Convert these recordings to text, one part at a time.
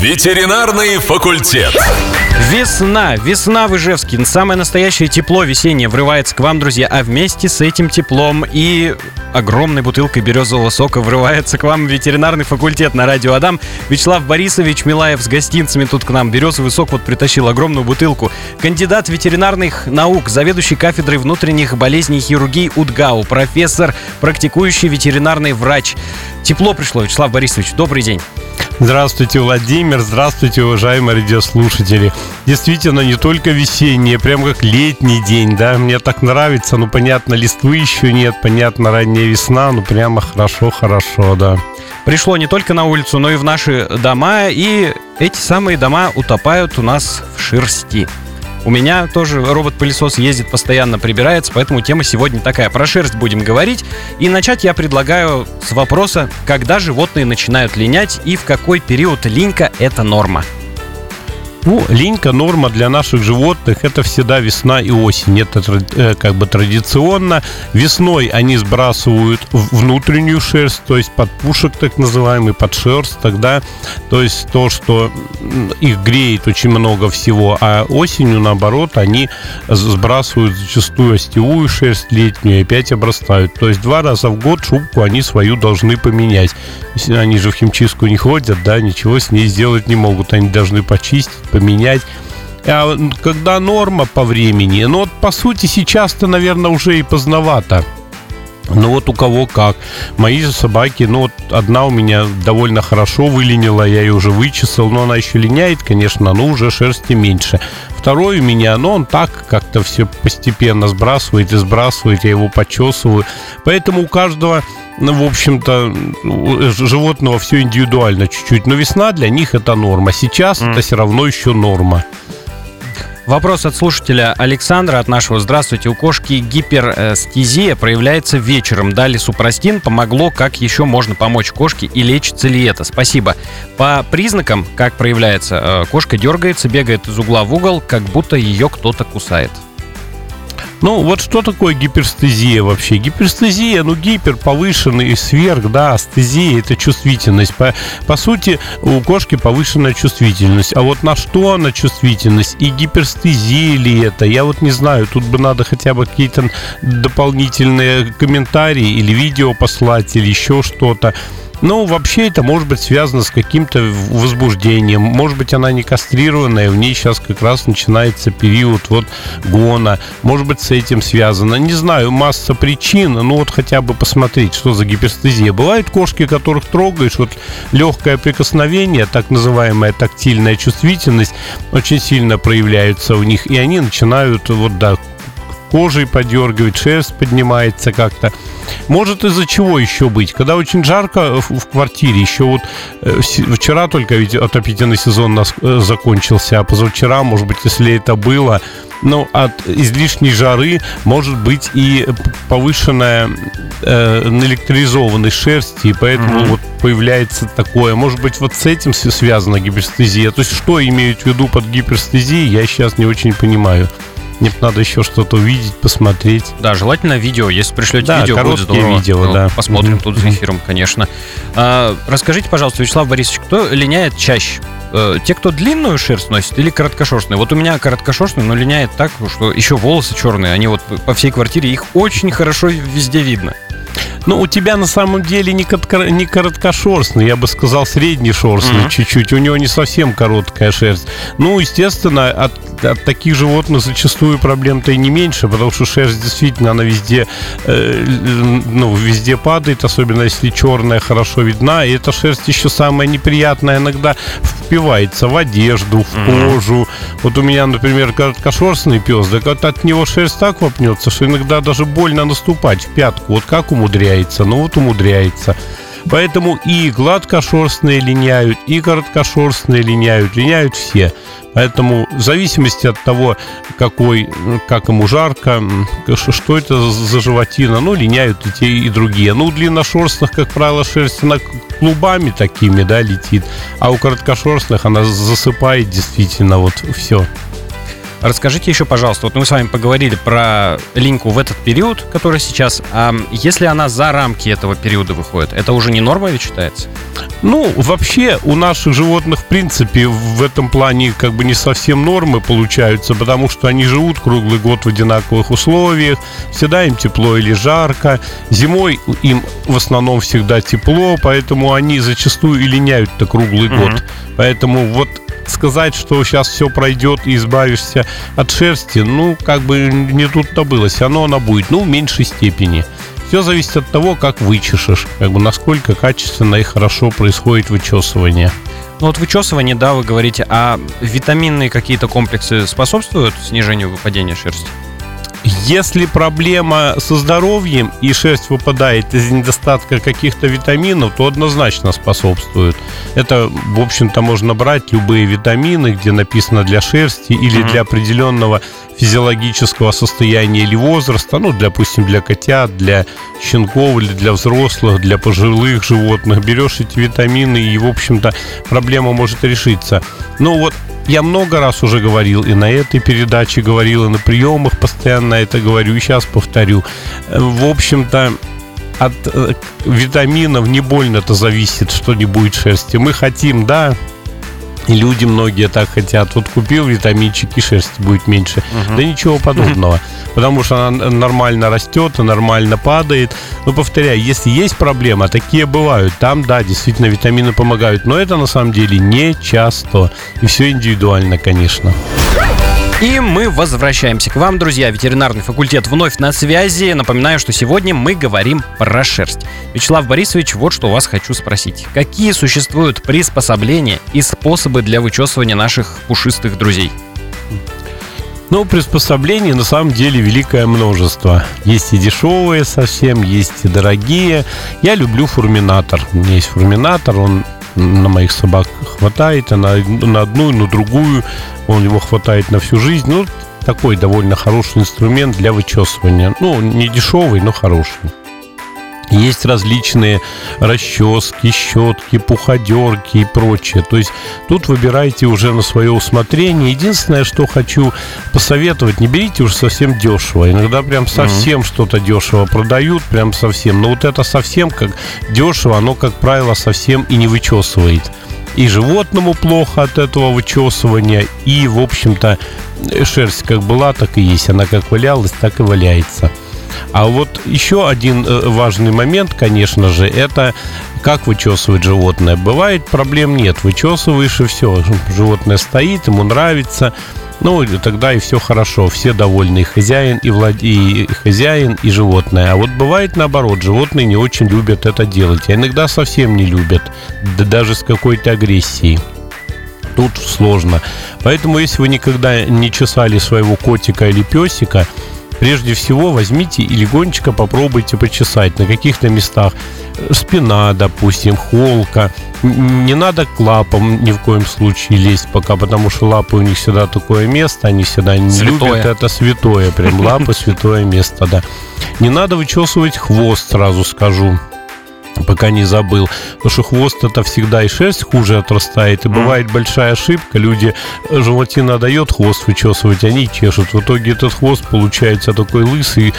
Ветеринарный факультет. Весна, весна в Ижевске. Самое настоящее тепло весеннее врывается к вам, друзья. А вместе с этим теплом и огромной бутылкой березового сока врывается к вам ветеринарный факультет на радио Адам. Вячеслав Борисович Милаев с гостинцами тут к нам. Березовый сок вот притащил огромную бутылку. Кандидат ветеринарных наук, заведующий кафедрой внутренних болезней хирургии УДГАУ, профессор, практикующий ветеринарный врач. Тепло пришло, Вячеслав Борисович. Добрый день. Здравствуйте, Владимир. Здравствуйте, уважаемые радиослушатели. Действительно, не только весенний, прям как летний день, да. Мне так нравится. Ну, понятно, листвы еще нет, понятно, ранняя весна. Ну, прямо хорошо-хорошо, да. Пришло не только на улицу, но и в наши дома. И эти самые дома утопают у нас в шерсти. У меня тоже робот-пылесос ездит, постоянно прибирается, поэтому тема сегодня такая. Про шерсть будем говорить. И начать я предлагаю с вопроса, когда животные начинают линять и в какой период линька – это норма. Ну, линька норма для наших животных это всегда весна и осень. Это э, как бы традиционно. Весной они сбрасывают внутреннюю шерсть, то есть подпушек так называемый, под шерсть тогда. То есть то, что их греет очень много всего, а осенью наоборот они сбрасывают зачастую остевую шерсть летнюю и опять обрастают. То есть два раза в год шубку они свою должны поменять. Они же в химчистку не ходят, да, ничего с ней сделать не могут. Они должны почистить, поменять. А когда норма по времени, ну вот по сути сейчас-то, наверное, уже и поздновато. Ну вот у кого как. Мои собаки, ну вот одна у меня довольно хорошо вылинила, я ее уже вычесал, но она еще линяет, конечно, но уже шерсти меньше. Второй у меня, но он так как-то все постепенно сбрасывает и сбрасывает, я его почесываю. Поэтому у каждого ну, в общем-то, животного все индивидуально чуть-чуть. Но весна для них это норма. Сейчас mm. это все равно еще норма. Вопрос от слушателя Александра от нашего. Здравствуйте. У кошки гиперстезия проявляется вечером. Дали супрастин. Помогло. Как еще можно помочь кошке и лечится ли это? Спасибо. По признакам, как проявляется, э, кошка дергается, бегает из угла в угол, как будто ее кто-то кусает. Ну, вот что такое гиперстезия вообще? Гиперстезия, ну, гипер, повышенный, сверх, да, астезия – это чувствительность. По, по сути, у кошки повышенная чувствительность. А вот на что она чувствительность? И гиперстезия ли это? Я вот не знаю. Тут бы надо хотя бы какие-то дополнительные комментарии или видео послать, или еще что-то. Ну, вообще это может быть связано с каким-то возбуждением. Может быть, она не кастрированная, в ней сейчас как раз начинается период вот гона. Может быть, с этим связано. Не знаю, масса причин, ну вот хотя бы посмотреть, что за гиперстезия. Бывают кошки, которых трогаешь, вот легкое прикосновение, так называемая тактильная чувствительность, очень сильно проявляется у них, и они начинают вот, да, кожей подергивать, шерсть поднимается как-то. Может из-за чего еще быть? Когда очень жарко в, в квартире, еще вот э, вчера только ведь отопительный сезон нас э, закончился, а позавчера, может быть, если это было, ну, от излишней жары может быть и повышенная э, наэлектризованность шерсти, и поэтому mm-hmm. вот появляется такое. Может быть, вот с этим связана гиперстезия. То есть, что имеют в виду под гиперстезией, я сейчас не очень понимаю. Мне надо еще что-то увидеть, посмотреть. Да, желательно видео. Если пришлете да, видео, будет здорово. видео, ну, да. Посмотрим mm-hmm. тут за эфиром, конечно. А, расскажите, пожалуйста, Вячеслав Борисович, кто линяет чаще? Э, те, кто длинную шерсть носит или короткошерстную? Вот у меня короткошерстная, но линяет так, что еще волосы черные, они вот по всей квартире, их очень хорошо везде видно. Ну, у тебя на самом деле не, кратко, не короткошерстный, я бы сказал, среднешерстный mm-hmm. чуть-чуть. У него не совсем короткая шерсть. Ну, естественно, от от таких животных зачастую проблем-то и не меньше, потому что шерсть действительно, она везде, э, ну, везде падает, особенно если черная хорошо видна, и эта шерсть еще самая неприятная иногда впивается в одежду, в кожу. Вот у меня, например, короткошерстный пес, так вот от него шерсть так вопнется, что иногда даже больно наступать в пятку. Вот как умудряется? Ну вот умудряется. Поэтому и гладкошерстные линяют, и короткошерстные линяют, линяют все. Поэтому в зависимости от того, какой, как ему жарко, что это за животина, ну, линяют и те, и другие. Ну, у длинношерстных, как правило, шерсть, она клубами такими, да, летит, а у короткошерстных она засыпает действительно вот все. Расскажите еще, пожалуйста, вот мы с вами поговорили про линьку в этот период, который сейчас. А если она за рамки этого периода выходит, это уже не норма ведь считается? Ну, вообще у наших животных, в принципе, в этом плане как бы не совсем нормы получаются, потому что они живут круглый год в одинаковых условиях, всегда им тепло или жарко, зимой им в основном всегда тепло, поэтому они зачастую и линяют-то круглый Мгм. год. Поэтому вот сказать, что сейчас все пройдет и избавишься от шерсти, ну, как бы не тут-то было. Все равно она будет, ну, в меньшей степени. Все зависит от того, как вычешешь, как бы насколько качественно и хорошо происходит вычесывание. Ну вот вычесывание, да, вы говорите, а витаминные какие-то комплексы способствуют снижению выпадения шерсти? Если проблема со здоровьем и шерсть выпадает из недостатка каких-то витаминов, то однозначно способствует. Это, в общем-то, можно брать любые витамины, где написано для шерсти или для определенного физиологического состояния или возраста, ну, допустим, для котят, для щенков или для взрослых, для пожилых животных. Берешь эти витамины и, в общем-то, проблема может решиться. Ну вот я много раз уже говорил, и на этой передаче говорил, и на приемах постоянно это говорю, и сейчас повторю. В общем-то, от э, витаминов не больно-то зависит, что не будет шерсти. Мы хотим, да, люди многие так хотят. Вот купил витаминчик, и шерсти будет меньше. Да ничего подобного. Потому что она нормально растет и нормально падает. Но повторяю, если есть проблема, такие бывают. Там, да, действительно витамины помогают. Но это на самом деле не часто. И все индивидуально, конечно. И мы возвращаемся к вам, друзья. Ветеринарный факультет вновь на связи. Напоминаю, что сегодня мы говорим про шерсть. Вячеслав Борисович, вот что у вас хочу спросить. Какие существуют приспособления и способы для вычесывания наших пушистых друзей? Ну, приспособлений на самом деле великое множество. Есть и дешевые совсем, есть и дорогие. Я люблю фурминатор. У меня есть фурминатор, он на моих собак хватает, и на, на одну, и на другую. Он его хватает на всю жизнь. Ну, такой довольно хороший инструмент для вычесывания. Ну, не дешевый, но хороший. Есть различные расчески, щетки, пуходерки и прочее. То есть тут выбирайте уже на свое усмотрение. Единственное, что хочу посоветовать, не берите уж совсем дешево. Иногда прям совсем что-то дешево продают, прям совсем. Но вот это совсем как дешево, оно, как правило, совсем и не вычесывает. И животному плохо от этого вычесывания, и, в общем-то, шерсть как была, так и есть. Она как валялась, так и валяется. А вот еще один э, важный момент, конечно же, это как вычесывать животное. Бывает, проблем нет. Вычесываешь и все. Животное стоит, ему нравится. Ну, тогда и все хорошо. Все довольны. И хозяин, и, влад... и хозяин, и животное. А вот бывает наоборот. Животные не очень любят это делать. А иногда совсем не любят. Да даже с какой-то агрессией тут сложно. Поэтому, если вы никогда не чесали своего котика или песика, прежде всего возьмите и легонечко попробуйте почесать на каких-то местах. Спина, допустим, холка. Не надо к лапам ни в коем случае лезть пока, потому что лапы у них всегда такое место, они всегда не Святое. любят это святое, прям лапы святое место, да. Не надо вычесывать хвост, сразу скажу пока не забыл. Потому что хвост это всегда и шерсть хуже отрастает. И бывает большая ошибка. Люди животина дает хвост вычесывать, они чешут. В итоге этот хвост получается такой лысый,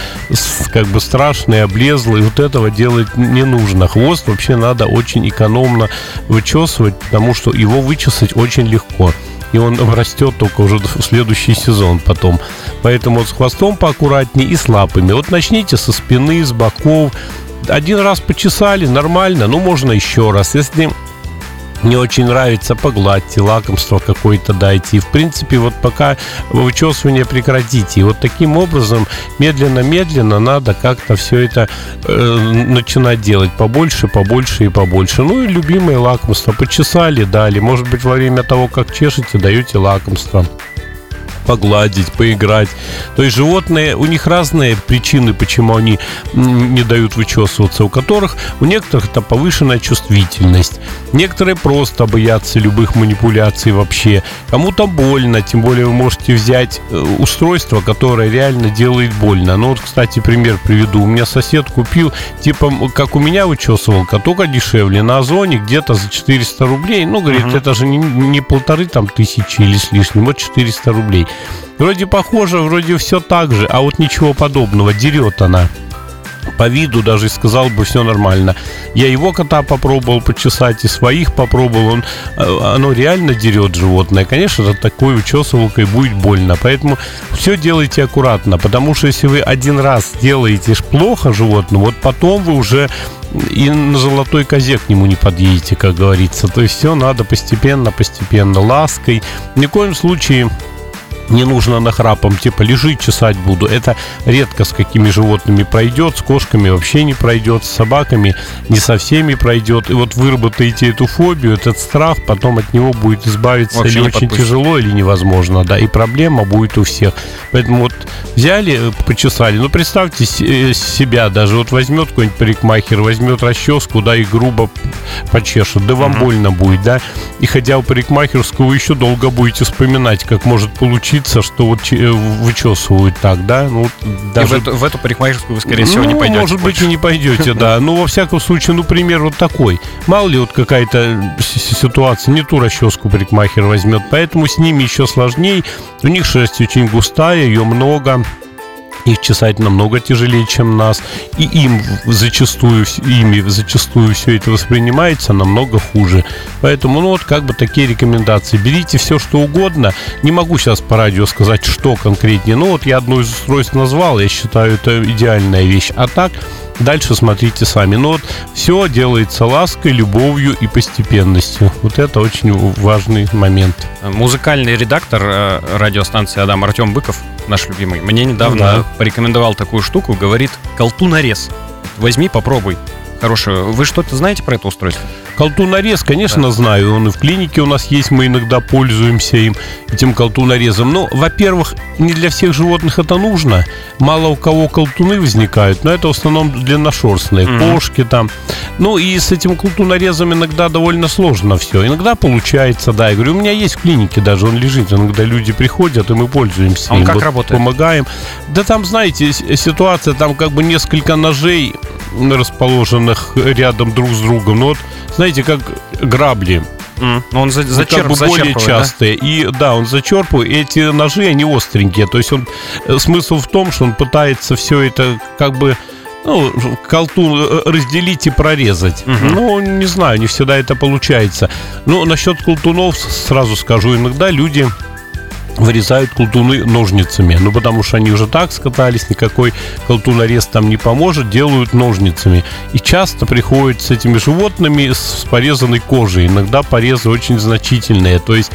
как бы страшный, облезлый. Вот этого делать не нужно. Хвост вообще надо очень экономно вычесывать, потому что его вычесать очень легко. И он растет только уже в следующий сезон потом. Поэтому вот с хвостом поаккуратнее и с лапами. Вот начните со спины, с боков, один раз почесали, нормально, ну можно еще раз. Если не очень нравится, погладьте, лакомство какое-то дайте. И, в принципе, вот пока вычесывание прекратите. И вот таким образом, медленно-медленно надо как-то все это э, начинать делать побольше, побольше и побольше. Ну и любимое лакомство. Почесали, дали. Может быть, во время того, как чешете, даете лакомство погладить, поиграть. То есть животные, у них разные причины, почему они не дают вычесываться. У которых, у некоторых это повышенная чувствительность. Некоторые просто боятся любых манипуляций вообще. Кому-то больно, тем более вы можете взять э, устройство, которое реально делает больно. Ну вот, кстати, пример приведу. У меня сосед купил, типа, как у меня вычесывалка, только дешевле. На Озоне где-то за 400 рублей. Ну, говорит, это же не, не полторы там тысячи или с лишним, вот 400 рублей. Вроде похоже, вроде все так же, а вот ничего подобного. Дерет она по виду даже сказал бы все нормально. Я его кота попробовал почесать и своих попробовал. Он, э, оно реально дерет животное. Конечно, такой учесывалкой будет больно. Поэтому все делайте аккуратно. Потому что если вы один раз делаете плохо животному, вот потом вы уже и на золотой козе к нему не подъедете, как говорится. То есть все надо постепенно, постепенно, лаской. Ни в коем случае не нужно нахрапом, типа лежи, чесать буду. Это редко с какими животными пройдет, с кошками вообще не пройдет, с собаками не со всеми пройдет. И вот выработаете эту фобию, этот страх, потом от него будет избавиться вообще или очень подпустит. тяжело, или невозможно, да, и проблема будет у всех. Поэтому вот взяли, э, почесали, ну представьте э, себя даже, вот возьмет какой-нибудь парикмахер, возьмет расческу, да, и грубо почешет, да вам mm-hmm. больно будет, да, и ходя в парикмахерскую, вы еще долго будете вспоминать, как может получиться случится, что вот э, вычесывают так, да? Ну, даже... И в, эту, в эту парикмахерскую вы, скорее всего, ну, не пойдете. может быть, и не пойдете, да. Ну, во всяком случае, ну, пример вот такой. Мало ли вот какая-то ситуация, не ту расческу парикмахер возьмет, поэтому с ними еще сложнее. У них шерсть очень густая, ее много их чесать намного тяжелее, чем нас, и им зачастую, ими зачастую все это воспринимается намного хуже. Поэтому, ну вот, как бы такие рекомендации. Берите все, что угодно. Не могу сейчас по радио сказать, что конкретнее. Ну вот я одно из устройств назвал, я считаю, это идеальная вещь. А так, Дальше смотрите сами. Но вот все делается лаской, любовью и постепенностью. Вот это очень важный момент. Музыкальный редактор э, радиостанции Адам Артем Быков, наш любимый, мне недавно ну, да. порекомендовал такую штуку, говорит колтунорез. Возьми, попробуй. Хорошую. Вы что-то знаете про это устройство? Колтунорез, конечно, да. знаю. Он и в клинике у нас есть, мы иногда пользуемся им, этим колтунорезом. Но, во-первых, не для всех животных это нужно. Мало у кого колтуны возникают, но это в основном длинношерстные, mm-hmm. кошки там. Ну и с этим колтунорезом иногда довольно сложно все. Иногда получается, да. Я говорю, у меня есть в клинике даже, он лежит. Иногда люди приходят, и мы пользуемся а он им. как вот работает? Помогаем. Да там, знаете, ситуация, там как бы несколько ножей расположенных рядом друг с другом. Ну вот знаете, как грабли. Mm. Он за, зачерп, как бы более частые. Да? И да, он зачерпывает. Эти ножи, они остренькие. То есть он э, смысл в том, что он пытается все это как бы ну, колтун э, разделить и прорезать. Угу. Ну, не знаю, не всегда это получается. Но насчет колтунов сразу скажу, иногда люди вырезают колтуны ножницами. Ну, потому что они уже так скатались, никакой колтунорез там не поможет, делают ножницами. И часто приходят с этими животными с порезанной кожей. Иногда порезы очень значительные. То есть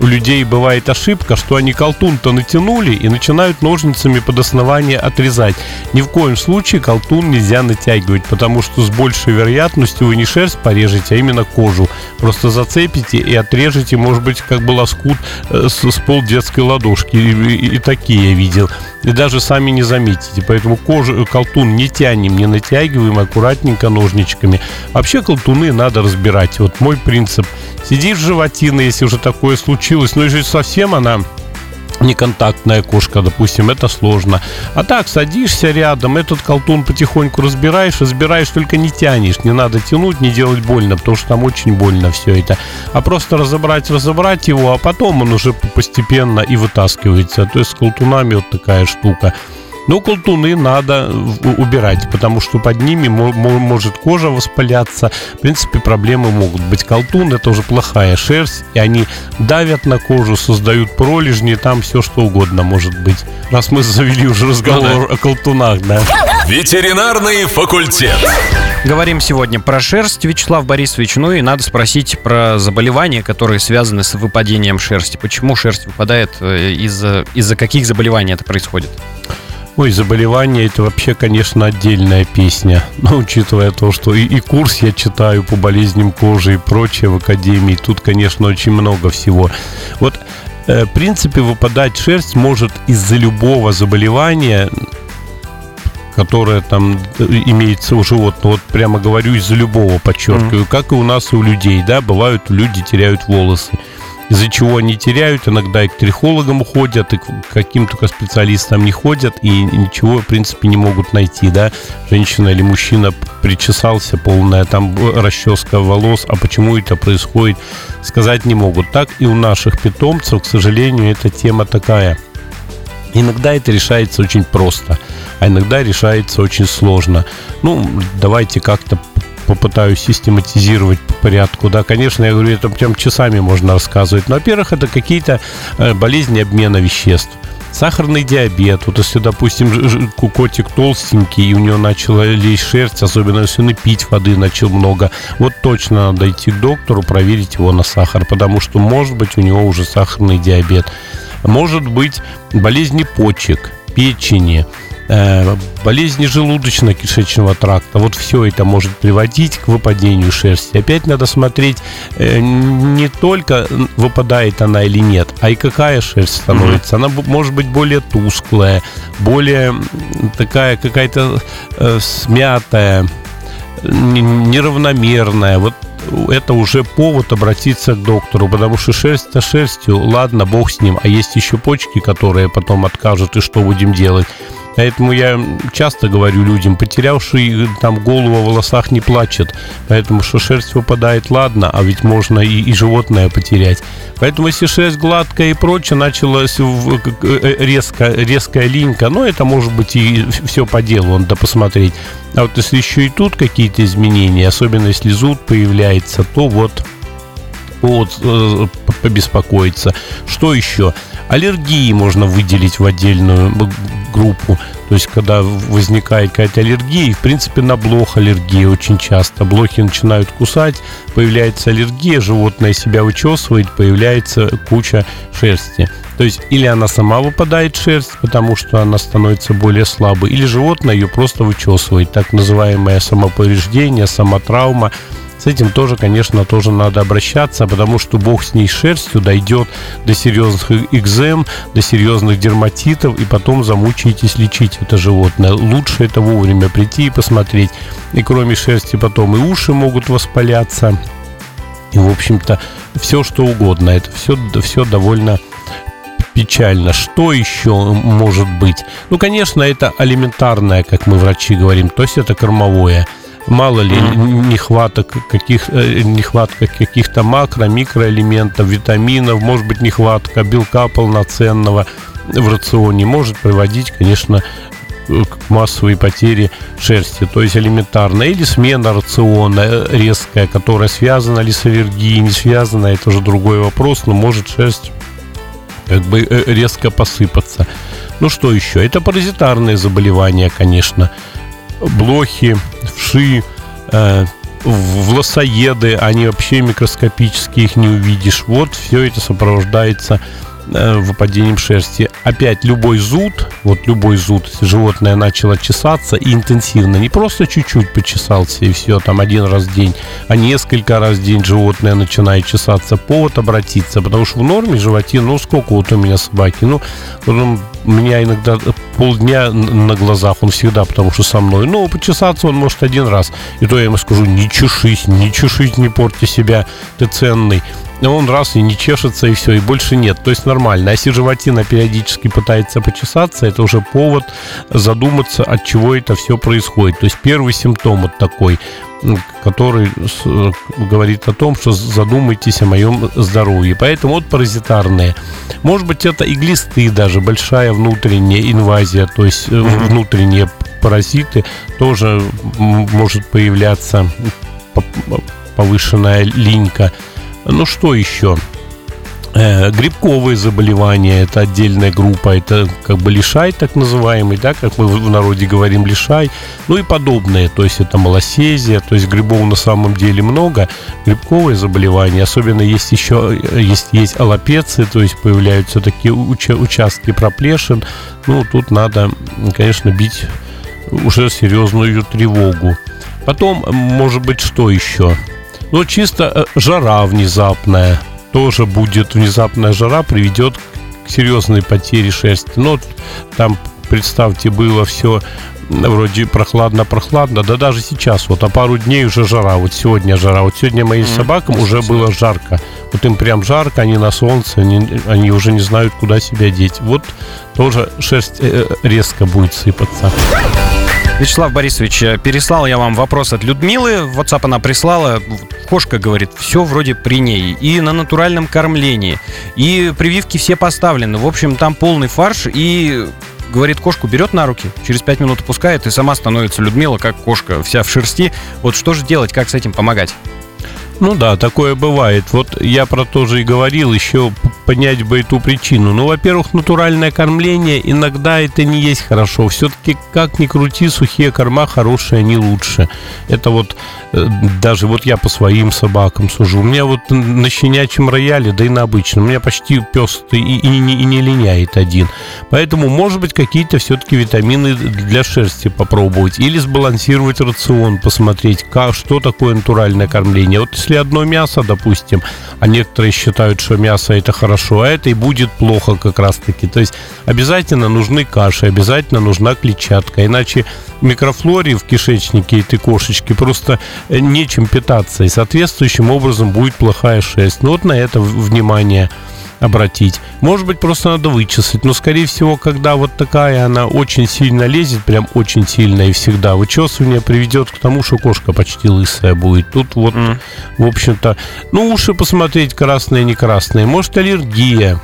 у людей бывает ошибка, что они колтун-то натянули и начинают ножницами под основание отрезать. Ни в коем случае колтун нельзя натягивать, потому что с большей вероятностью вы не шерсть порежете, а именно кожу. Просто зацепите и отрежете, может быть, как бы лоскут э, с, с пол детской ладошки. И, и, и такие я видел. И даже сами не заметите. Поэтому кожу, колтун не тянем, не натягиваем, аккуратненько ножничками. Вообще колтуны надо разбирать. Вот мой принцип. Сидишь животина, если уже такое случилось, но если совсем она неконтактная кошка, допустим, это сложно. А так, садишься рядом, этот колтун потихоньку разбираешь, разбираешь, только не тянешь. Не надо тянуть, не делать больно, потому что там очень больно все это. А просто разобрать, разобрать его, а потом он уже постепенно и вытаскивается. То есть с колтунами вот такая штука. Но колтуны надо убирать, потому что под ними может кожа воспаляться. В принципе, проблемы могут быть. Колтун это уже плохая шерсть, и они давят на кожу, создают пролежни, там все что угодно может быть. Раз мы завели уже разговор ну, да. о колтунах, да. Ветеринарный факультет. Говорим сегодня про шерсть, Вячеслав Борисович. Ну и надо спросить про заболевания, которые связаны с выпадением шерсти. Почему шерсть выпадает, э, из-за из каких заболеваний это происходит? Ой, заболевание это вообще, конечно, отдельная песня. Но учитывая то, что и, и курс я читаю по болезням кожи и прочее в академии, тут, конечно, очень много всего. Вот, э, в принципе, выпадать шерсть может из-за любого заболевания, которое там э, имеется у животного. Вот прямо говорю из-за любого, подчеркиваю, mm-hmm. как и у нас и у людей, да, бывают люди теряют волосы из-за чего они теряют, иногда и к трихологам уходят, и к каким только специалистам не ходят, и ничего, в принципе, не могут найти, да, женщина или мужчина причесался, полная там расческа волос, а почему это происходит, сказать не могут. Так и у наших питомцев, к сожалению, эта тема такая. Иногда это решается очень просто, а иногда решается очень сложно. Ну, давайте как-то попытаюсь систематизировать по порядку. Да, конечно, я говорю, это прям часами можно рассказывать. Но, во-первых, это какие-то э, болезни обмена веществ. Сахарный диабет. Вот если, допустим, котик толстенький, и у него начала лезть шерсть, особенно если он и пить воды начал много, вот точно надо идти к доктору, проверить его на сахар, потому что, может быть, у него уже сахарный диабет. Может быть, болезни почек, печени, Э, болезни желудочно-кишечного тракта. Вот все это может приводить к выпадению шерсти. Опять надо смотреть э, не только выпадает она или нет, а и какая шерсть становится. Она может быть более тусклая, более такая какая-то э, смятая, неравномерная. Вот это уже повод обратиться к доктору, потому что шерсть-то шерстью, ладно, бог с ним, а есть еще почки, которые потом откажут, и что будем делать? Поэтому я часто говорю людям, потерявший там голову в волосах не плачет. Поэтому что шерсть выпадает, ладно, а ведь можно и, и животное потерять. Поэтому если шерсть гладкая и прочее, началась э, резко, резкая линька, ну это может быть и все по делу, надо посмотреть. А вот если еще и тут какие-то изменения, особенно если зуд появляется, то вот повод э, побеспокоиться. Что еще? Аллергии можно выделить в отдельную группу. То есть, когда возникает какая-то аллергия, и, в принципе, на блох аллергия очень часто. Блохи начинают кусать, появляется аллергия, животное себя вычесывает, появляется куча шерсти. То есть, или она сама выпадает шерсть, потому что она становится более слабой, или животное ее просто вычесывает. Так называемое самоповреждение, самотравма – с этим тоже, конечно, тоже надо обращаться, потому что бог с ней шерстью дойдет до серьезных экзем, до серьезных дерматитов, и потом замучаетесь лечить это животное. Лучше это вовремя прийти и посмотреть. И кроме шерсти потом и уши могут воспаляться. И, в общем-то, все что угодно. Это все, все довольно печально. Что еще может быть? Ну, конечно, это алиментарное, как мы врачи говорим, то есть это кормовое – мало ли нехваток каких э, нехватка каких-то макро микроэлементов витаминов может быть нехватка белка полноценного в рационе может приводить конечно к массовой потере шерсти, то есть элементарно, или смена рациона э, резкая, которая связана ли с аллергией, не связана, это уже другой вопрос, но может шерсть как бы э, резко посыпаться. Ну что еще? Это паразитарные заболевания, конечно блохи, вши, э, власоеды, они вообще микроскопические, их не увидишь. Вот все это сопровождается выпадением шерсти. Опять любой зуд, вот любой зуд, животное начало чесаться и интенсивно, не просто чуть-чуть почесался и все, там один раз в день, а несколько раз в день животное начинает чесаться, повод обратиться, потому что в норме животе, ну сколько вот у меня собаки, ну у меня иногда полдня на глазах, он всегда, потому что со мной, ну почесаться он может один раз, и то я ему скажу, не чешись, не чешись, не порти себя, ты ценный он раз и не чешется, и все, и больше нет. То есть нормально. А если животина периодически пытается почесаться, это уже повод задуматься, от чего это все происходит. То есть первый симптом вот такой, который говорит о том, что задумайтесь о моем здоровье. Поэтому вот паразитарные. Может быть, это и глисты даже, большая внутренняя инвазия, то есть mm-hmm. внутренние паразиты тоже может появляться повышенная линька. Ну что еще? Э, грибковые заболевания это отдельная группа, это как бы лишай так называемый, да, как мы в народе говорим лишай, ну и подобные, то есть это малосезия, то есть грибов на самом деле много, грибковые заболевания, особенно есть еще, есть, есть аллопеции, то есть появляются такие уча- участки проплешин, ну тут надо, конечно, бить уже серьезную тревогу. Потом, может быть, что еще? Но чисто э, жара внезапная. Тоже будет внезапная жара, приведет к серьезной потере шерсти. Но там, представьте, было все вроде прохладно-прохладно, да даже сейчас, вот, а пару дней уже жара, вот сегодня жара, вот сегодня моим Мгм. собакам уже было жарко, вот им прям жарко, они на солнце, они, они уже не знают, куда себя деть, вот тоже шерсть э, резко будет сыпаться. Вячеслав Борисович, э, переслал я вам вопрос от Людмилы. В WhatsApp она прислала. Кошка говорит, все вроде при ней. И на натуральном кормлении. И прививки все поставлены. В общем, там полный фарш. И говорит, кошку берет на руки, через пять минут опускает, и сама становится Людмила, как кошка, вся в шерсти. Вот что же делать, как с этим помогать? Ну да, такое бывает. Вот я про то же и говорил, еще понять бы эту причину. Ну, во-первых, натуральное кормление иногда это не есть хорошо. Все-таки, как ни крути, сухие корма хорошие, они лучше. Это вот э, даже вот я по своим собакам сужу. У меня вот на щенячьем рояле, да и на обычном, у меня почти пес и, и не, и не линяет один. Поэтому, может быть, какие-то все-таки витамины для шерсти попробовать. Или сбалансировать рацион, посмотреть, как, что такое натуральное кормление. Вот если одно мясо, допустим, а некоторые считают, что мясо это хорошо, а это и будет плохо как раз-таки. То есть обязательно нужны каши, обязательно нужна клетчатка. Иначе микрофлоре в кишечнике этой кошечки просто э, нечем питаться. И соответствующим образом будет плохая шерсть. Ну вот на это внимание обратить. Может быть, просто надо вычесать. Но, скорее всего, когда вот такая она очень сильно лезет, прям очень сильно и всегда, вычесывание приведет к тому, что кошка почти лысая будет. Тут вот, М. в общем-то, ну, уши посмотреть, красные, не красные. Может, аллергия.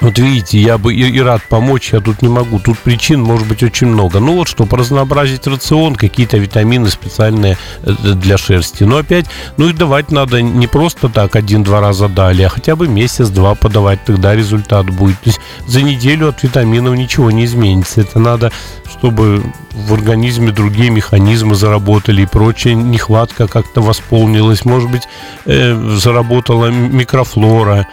Вот видите, я бы и, и рад помочь, я тут не могу. Тут причин может быть очень много. Ну вот что, разнообразить рацион, какие-то витамины специальные э, для шерсти. Но опять, ну и давать надо не просто так один-два раза дали, а хотя бы месяц-два подавать, тогда результат будет. То есть за неделю от витаминов ничего не изменится. Это надо, чтобы в организме другие механизмы заработали и прочее, нехватка как-то восполнилась, может быть, э, заработала микрофлора.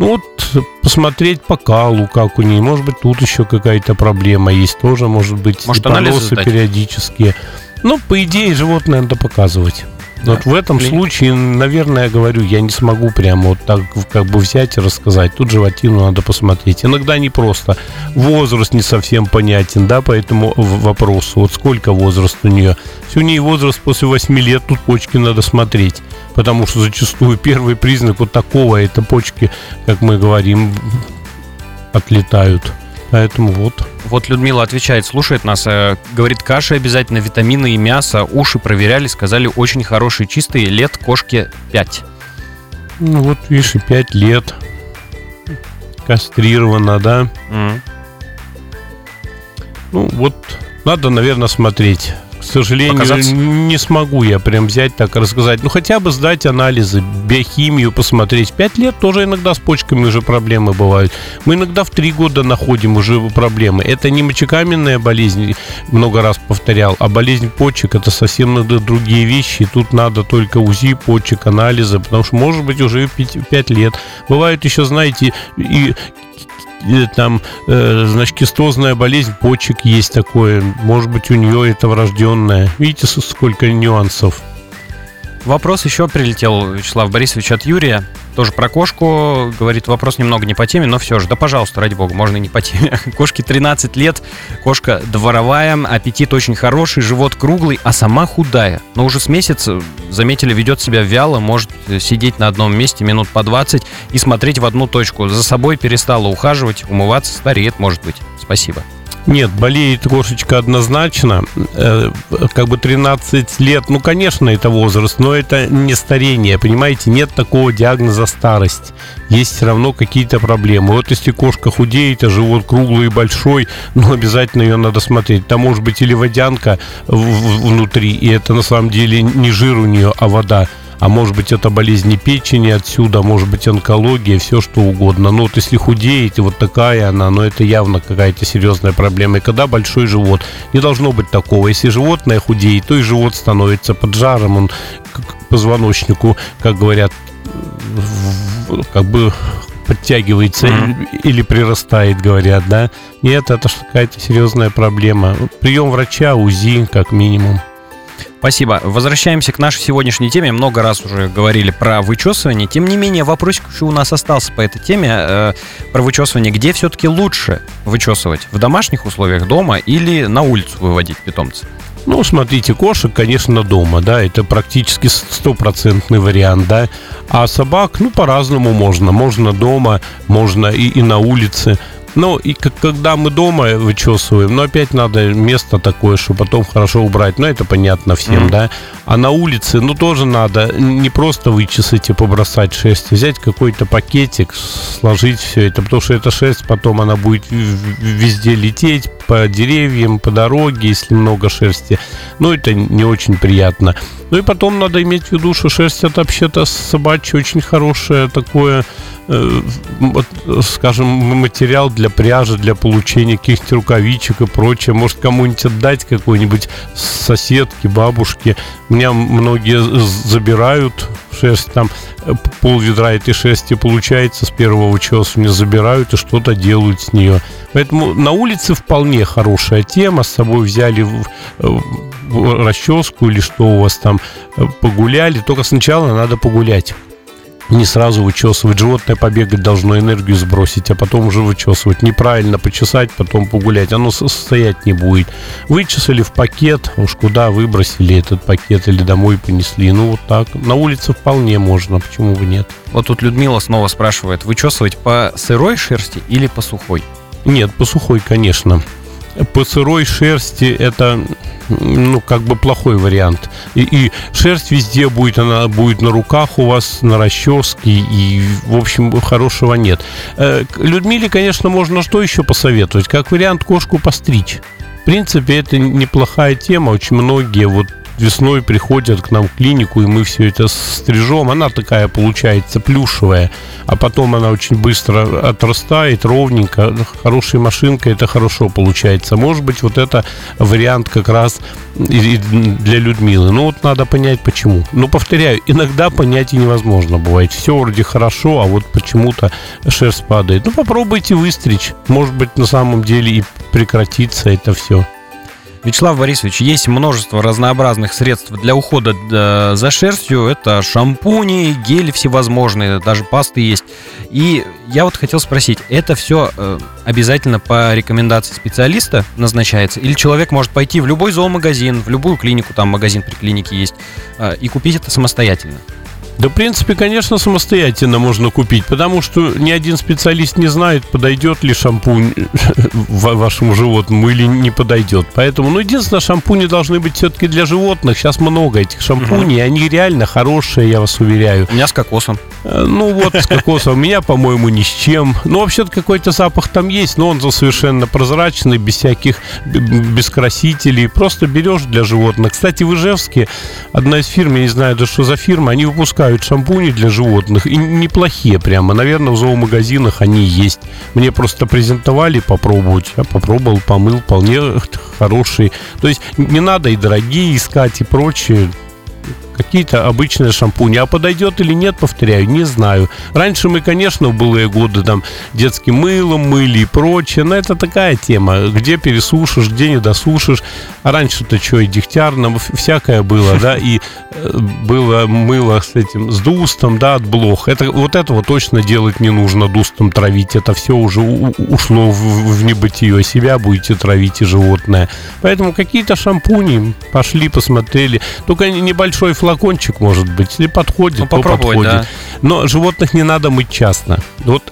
Ну вот посмотреть по калу, как у нее. Может быть, тут еще какая-то проблема есть. Тоже может быть Может, анализы периодические. Ну, по идее, животное надо показывать. Вот в этом Клиник. случае, наверное, я говорю, я не смогу прямо вот так как бы взять и рассказать. Тут животину надо посмотреть. Иногда не просто. Возраст не совсем понятен, да, по этому в- вопросу. Вот сколько возраст у нее. Если у нее возраст после 8 лет, тут почки надо смотреть. Потому что зачастую первый признак вот такого, это почки, как мы говорим, отлетают. Поэтому вот. Вот Людмила отвечает, слушает нас, э, говорит, каши обязательно, витамины и мясо, уши проверяли, сказали, очень хорошие, чистые, лет кошке 5. Ну вот, видишь, и 5 лет. Кастрирована, да. Ну, вот надо, наверное, смотреть. К сожалению, Показаться? не смогу я прям взять так и рассказать. Ну, хотя бы сдать анализы, биохимию посмотреть. Пять лет тоже иногда с почками уже проблемы бывают. Мы иногда в три года находим уже проблемы. Это не мочекаменная болезнь, много раз повторял, а болезнь почек это совсем надо другие вещи. И тут надо только УЗИ почек, анализы, потому что может быть уже 5 лет. Бывает еще, знаете, и там, э, значит, кистозная болезнь почек есть такое. Может быть, у нее это врожденное. Видите, сколько нюансов. Вопрос еще прилетел, Вячеслав Борисович, от Юрия. Тоже про кошку. Говорит, вопрос немного не по теме, но все же. Да, пожалуйста, ради бога, можно и не по теме. Кошке 13 лет, кошка дворовая, аппетит очень хороший, живот круглый, а сама худая. Но уже с месяца, заметили, ведет себя вяло, может э, сидеть на одном месте минут по 20 и смотреть в одну точку. За собой перестала ухаживать, умываться, стареет, может быть. Спасибо. Нет, болеет кошечка однозначно. Э, как бы 13 лет, ну, конечно, это возраст, но это не старение, понимаете? Нет такого диагноза старость. Есть все равно какие-то проблемы. Вот если кошка худеет, а живот круглый и большой, ну, обязательно ее надо смотреть. Там может быть или водянка внутри, и это на самом деле не жир у нее, а вода. А может быть это болезни печени отсюда, может быть онкология, все что угодно. Но вот если худеет, и вот такая она, но это явно какая-то серьезная проблема. И когда большой живот, не должно быть такого. Если животное худеет, то и живот становится под жаром, он к позвоночнику, как говорят, как бы подтягивается Мгм. или прирастает, говорят, да? Нет, это какая-то серьезная проблема. Прием врача, УЗИ, как минимум. Спасибо. Возвращаемся к нашей сегодняшней теме. Много раз уже говорили про вычесывание. Тем не менее, вопросик еще у нас остался по этой теме. Э, про вычесывание. Где все-таки лучше вычесывать? В домашних условиях дома или на улицу выводить питомца? Ну, смотрите, кошек, конечно, дома, да, это практически стопроцентный вариант, да. А собак, ну, по-разному можно. Можно дома, можно и, и на улице. Ну, и как, когда мы дома вычесываем, но опять надо место такое, чтобы потом хорошо убрать. Ну, это понятно всем, mm-hmm. да. А на улице, ну, тоже надо не просто вычесать и побросать шерсть, а взять какой-то пакетик, сложить все это, потому что эта шерсть потом она будет везде лететь, по деревьям, по дороге, если много шерсти. Ну, это не очень приятно. Ну и потом надо иметь в виду, что шерсть это вообще-то собачье очень хорошее такое скажем, материал для пряжи, для получения каких-то рукавичек и прочее. Может, кому-нибудь отдать какой-нибудь соседке, бабушке. Меня многие забирают шерсть, там э, пол ведра этой шерсти получается с первого чесывания, забирают и что-то делают с нее. Поэтому на улице вполне хорошая тема. С собой взяли в, э, в расческу или что у вас там, погуляли. Только сначала надо погулять не сразу вычесывать. Животное побегать должно энергию сбросить, а потом уже вычесывать. Неправильно почесать, потом погулять. Оно состоять не будет. Вычесали в пакет, уж куда выбросили этот пакет или домой понесли. Ну, вот так. На улице вполне можно, почему бы нет. Вот тут Людмила снова спрашивает, вычесывать по сырой шерсти или по сухой? Нет, по сухой, конечно по сырой шерсти это ну, как бы плохой вариант. И, и шерсть везде будет, она будет на руках у вас, на расческе, и, в общем, хорошего нет. Э, Людмиле, конечно, можно что еще посоветовать? Как вариант кошку постричь. В принципе, это неплохая тема. Очень многие вот весной приходят к нам в клинику, и мы все это стрижем. Она такая получается плюшевая, а потом она очень быстро отрастает, ровненько. Хорошая машинка, это хорошо получается. Может быть, вот это вариант как раз для Людмилы. Ну, вот надо понять, почему. Но, повторяю, иногда понять и невозможно бывает. Все вроде хорошо, а вот почему-то шерсть падает. Ну, попробуйте выстричь. Может быть, на самом деле и прекратится это все. Вячеслав Борисович, есть множество разнообразных средств для ухода за шерстью. Это шампуни, гели всевозможные, даже пасты есть. И я вот хотел спросить, это все э, обязательно по рекомендации специалиста назначается? Или человек может пойти в любой зоомагазин, в любую клинику, там магазин при клинике есть, э, и купить это самостоятельно? Да, в принципе, конечно, самостоятельно можно купить, потому что ни один специалист не знает, подойдет ли шампунь вашему животному или не подойдет. Поэтому, ну, единственное, шампуни должны быть все-таки для животных. Сейчас много этих шампуней, угу. они реально хорошие, я вас уверяю. У меня с кокосом. Э, ну, вот с кокосом. У меня, по-моему, ни с чем. Ну, вообще-то какой-то запах там есть, но он совершенно прозрачный, без всяких, без красителей. Просто берешь для животных. Кстати, в Ижевске одна из фирм, я не знаю, да что за фирма, они выпускают выпускают шампуни для животных, и неплохие прямо. Наверное, в зоомагазинах они есть. Мне просто презентовали попробовать. Я попробовал, помыл, вполне хороший. То есть не надо и дорогие искать, и прочее какие-то обычные шампуни. А подойдет или нет, повторяю, не знаю. Раньше мы, конечно, в былые годы там детским мылом мыли и прочее, но это такая тема, где пересушишь, где не досушишь. А раньше-то что, и дегтярно, всякое было, да, и э, было мыло с этим, с дустом, да, от блох. Это, вот этого точно делать не нужно, дустом травить. Это все уже ушло в, в небытие. Себя будете травить и животное. Поэтому какие-то шампуни пошли, посмотрели. Только небольшой флакон флакончик, может быть, если подходит, ну, то подходит. Да. Но животных не надо мыть часто. Вот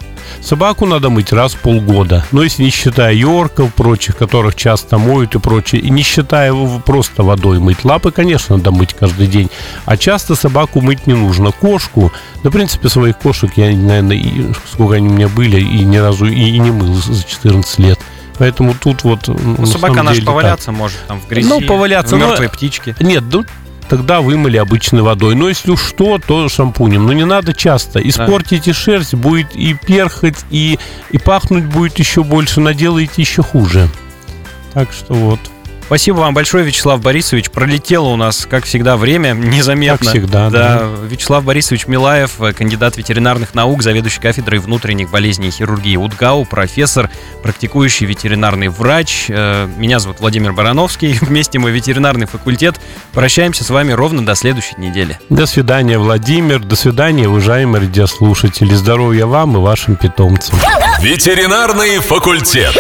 Собаку надо мыть раз в полгода. Но если не считая йорков, прочих, которых часто моют и прочее, и не считая его просто водой мыть. Лапы, конечно, надо мыть каждый день. А часто собаку мыть не нужно. Кошку, да, в принципе, своих кошек я, наверное, и, сколько они у меня были, и ни разу и, и не мыл за 14 лет. Поэтому тут вот... Ну, собака наша поваляться так. может, там, в грязи, ну, поваляться, в мертвой но... птичке. Нет, ну, тогда вымыли обычной водой. Но если уж что, то шампунем. Но не надо часто. Испортите да. шерсть, будет и перхать, и, и пахнуть будет еще больше, наделаете еще хуже. Так что вот. Спасибо вам большое, Вячеслав Борисович. Пролетело у нас, как всегда, время незаметно. Как всегда, да. Вячеслав Борисович Милаев, кандидат ветеринарных наук, заведующий кафедрой внутренних болезней и хирургии УДГАУ, профессор, практикующий ветеринарный врач. Э, Меня зовут Владимир Барановский. Вместе мы ветеринарный факультет. Прощаемся с вами ровно до следующей недели. До свидания, Владимир. До свидания, уважаемые радиослушатели. Здоровья вам и вашим питомцам. Ветеринарный факультет.